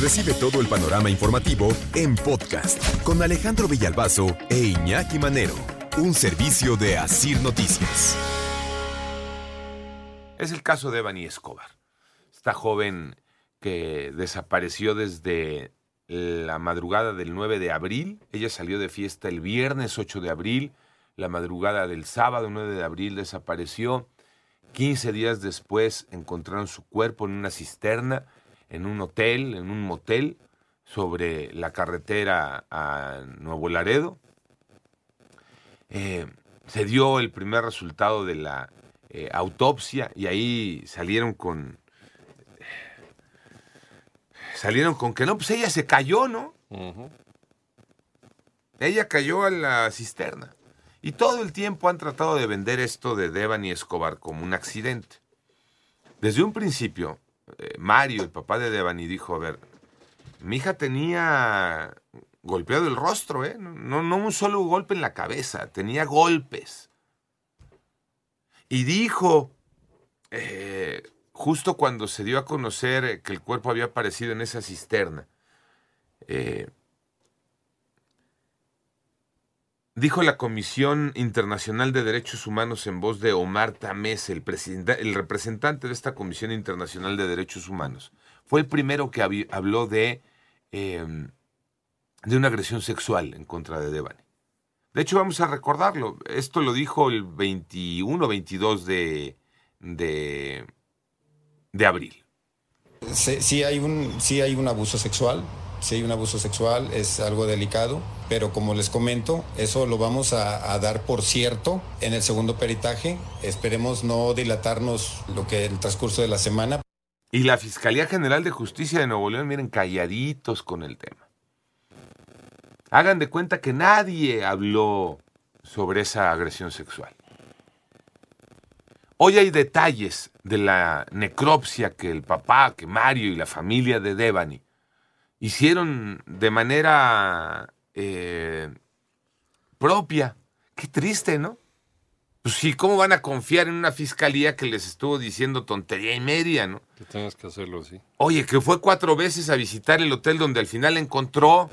Recibe todo el panorama informativo en podcast con Alejandro Villalbazo e Iñaki Manero, un servicio de Asir Noticias. Es el caso de Evany Escobar, esta joven que desapareció desde la madrugada del 9 de abril. Ella salió de fiesta el viernes 8 de abril, la madrugada del sábado 9 de abril desapareció. 15 días después encontraron su cuerpo en una cisterna, en un hotel, en un motel, sobre la carretera a Nuevo Laredo. Eh, se dio el primer resultado de la eh, autopsia y ahí salieron con... Salieron con que no, pues ella se cayó, ¿no? Ella cayó a la cisterna. Y todo el tiempo han tratado de vender esto de Devani Escobar como un accidente. Desde un principio, eh, Mario, el papá de Devani, dijo, a ver, mi hija tenía golpeado el rostro, ¿eh? No, no un solo golpe en la cabeza, tenía golpes. Y dijo, eh, justo cuando se dio a conocer que el cuerpo había aparecido en esa cisterna, eh, Dijo la Comisión Internacional de Derechos Humanos en voz de Omar Tamés, el, el representante de esta Comisión Internacional de Derechos Humanos. Fue el primero que habló de, em, de una agresión sexual en contra de Devani. De hecho, vamos a recordarlo. Esto lo dijo el 21 22 de, de, abril. Sí, hay un, sí hay un abuso sexual, si hay un abuso sexual es algo delicado, pero como les comento, eso lo vamos a, dar por cierto en el segundo peritaje. Esperemos no dilatarnos lo que el transcurso de la semana. Y la Fiscalía General de Justicia de Nuevo León, miren, calladitos con el tema. Hagan de cuenta que nadie habló sobre esa agresión sexual. Hoy hay detalles de la necropsia que el papá, que Mario y la familia de Devani hicieron de manera eh, propia. Qué triste, ¿no? Pues sí, ¿cómo van a confiar en una fiscalía que les estuvo diciendo tontería y media, ¿no? Que tengas que hacerlo así. Oye, que fue cuatro veces a visitar el hotel donde al final encontró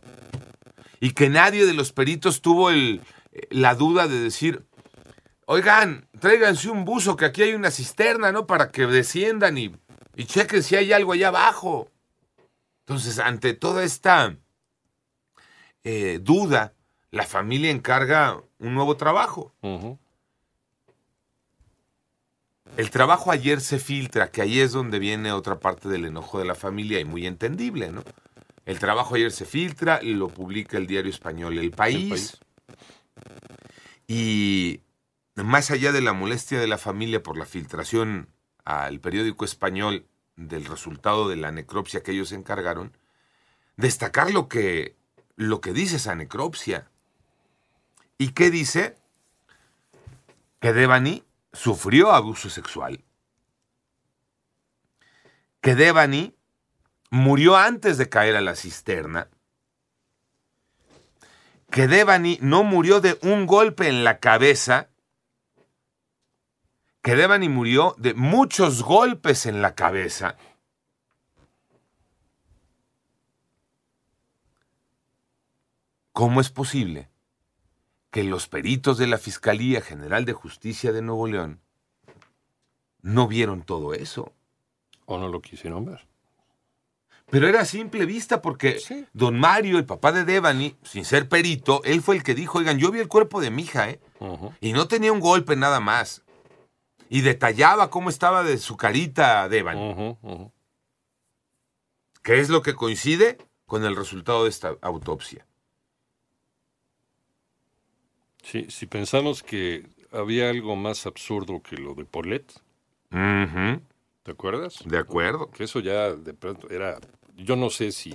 y que nadie de los peritos tuvo el, la duda de decir, oigan, tráiganse un buzo que aquí hay una cisterna, ¿no? Para que desciendan y, y chequen si hay algo allá abajo. Entonces, ante toda esta eh, duda, la familia encarga un nuevo trabajo. El trabajo ayer se filtra, que ahí es donde viene otra parte del enojo de la familia y muy entendible, ¿no? El trabajo ayer se filtra y lo publica el diario español El País. El País. Y más allá de la molestia de la familia por la filtración al periódico español del resultado de la necropsia que ellos encargaron, destacar lo que, lo que dice esa necropsia. ¿Y qué dice? Que Devani sufrió abuso sexual. Que Devani murió antes de caer a la cisterna. Que Devani no murió de un golpe en la cabeza, que Devani murió de muchos golpes en la cabeza. ¿Cómo es posible que los peritos de la Fiscalía General de Justicia de Nuevo León no vieron todo eso? O no lo quisieron ver. Pero era simple vista porque don Mario, el papá de Devani, sin ser perito, él fue el que dijo, oigan, yo vi el cuerpo de mi hija, ¿eh? Y no tenía un golpe nada más y detallaba cómo estaba de su carita Devan. ¿Qué es lo que coincide con el resultado de esta autopsia? Sí, si pensamos que había algo más absurdo que lo de Polet, ¿te acuerdas? De acuerdo. Que eso ya de pronto era, yo no sé si,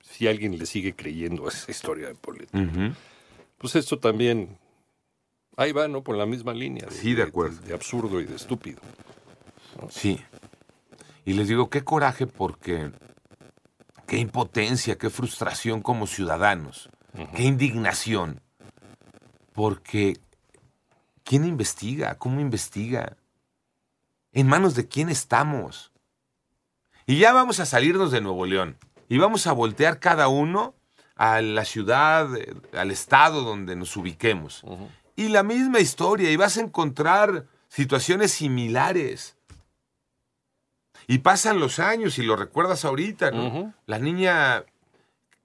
si, alguien le sigue creyendo a esa historia de Polet. Pues esto también Ahí va, ¿no? Por la misma línea. sí, de acuerdo. De, absurdo y de estúpido. Sí. Y les digo, qué coraje porque qué impotencia, qué frustración como ciudadanos, qué indignación. Porque, ¿quién investiga? ¿Cómo investiga? ¿En manos de quién estamos? Y ya vamos a salirnos de Nuevo León. y vamos a voltear cada uno a la ciudad, eh, al estado donde nos ubiquemos. Y la misma historia, y vas a encontrar situaciones similares. Y pasan los años y lo recuerdas ahorita, ¿no? La niña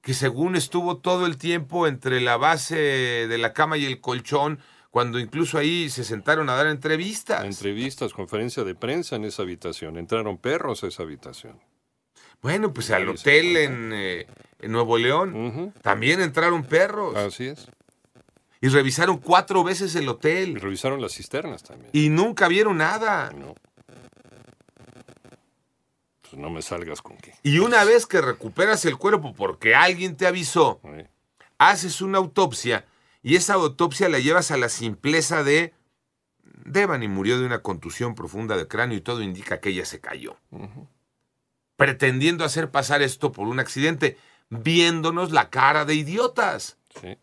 que según estuvo todo el tiempo entre la base de la cama y el colchón, cuando incluso ahí se sentaron a dar entrevistas. Entrevistas, conferencia de prensa en esa habitación. Entraron perros a esa habitación. Bueno, pues al hotel en, eh, en Nuevo León también entraron perros Así es. y revisaron cuatro veces el Y hotel revisaron las cisternas también. y nunca vieron nada. No. Pues no me salgas con que. Y una vez que recuperas el cuerpo porque alguien te avisó, haces una autopsia y esa autopsia la llevas a la simpleza de Devani murió de una contusión profunda de cráneo y todo indica que ella se cayó. Pretendiendo hacer pasar esto por un accidente, viéndonos la cara de idiotas. Sí.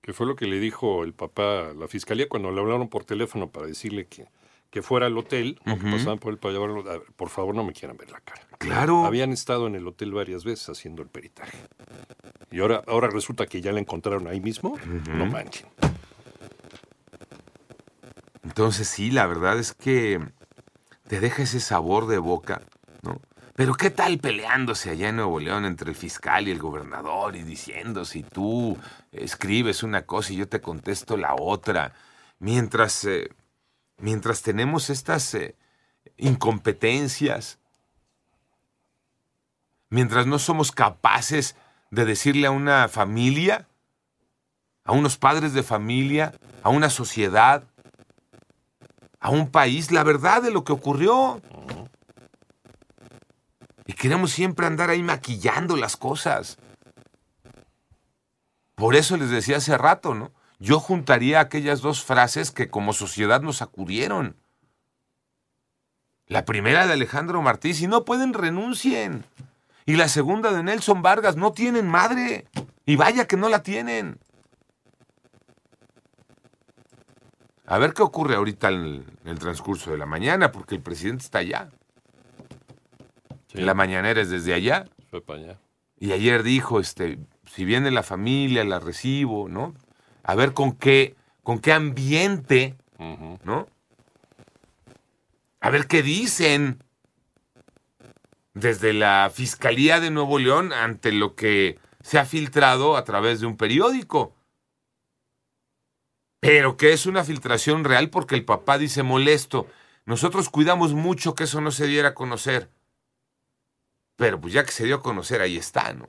Que fue lo que le dijo el papá a la fiscalía cuando le hablaron por teléfono para decirle que, que fuera al hotel, o que pasaban por él para llevarlo. a ver, por favor, no me quieran ver la cara. Claro. Habían estado en el hotel varias veces haciendo el peritaje. Y ahora, ahora resulta que ya la encontraron ahí mismo. No manchen. Entonces sí, la verdad es que te deja ese sabor de boca, ¿no? Pero ¿qué tal peleándose allá en Nuevo León entre el fiscal y el gobernador y diciendo si tú escribes una cosa y yo te contesto la otra? Mientras, eh, mientras tenemos estas eh, incompetencias, mientras no somos capaces de decirle a una familia, a unos padres de familia, a una sociedad, a un país la verdad de lo que ocurrió. Y queremos siempre andar ahí maquillando las cosas. Por eso les decía hace rato, ¿no? Yo juntaría aquellas dos frases que como sociedad nos sacudieron. La primera de Alejandro Martí, si no pueden, renuncien. Y la segunda de Nelson Vargas, no tienen madre. Y vaya que no la tienen. A ver qué ocurre ahorita en el transcurso de la mañana, porque el presidente está allá. Sí, La mañanera es desde allá. fue para allá. Y ayer dijo, este, si viene la familia, la recibo, ¿no? A ver con qué, con qué ambiente. ¿no? A ver qué dicen desde la Fiscalía de Nuevo León ante lo que se ha filtrado a través de un periódico. Pero que es una filtración real porque el papá dice molesto. Nosotros cuidamos mucho que eso no se diera a conocer. Pero pues ya que se dio a conocer, ahí está, ¿no?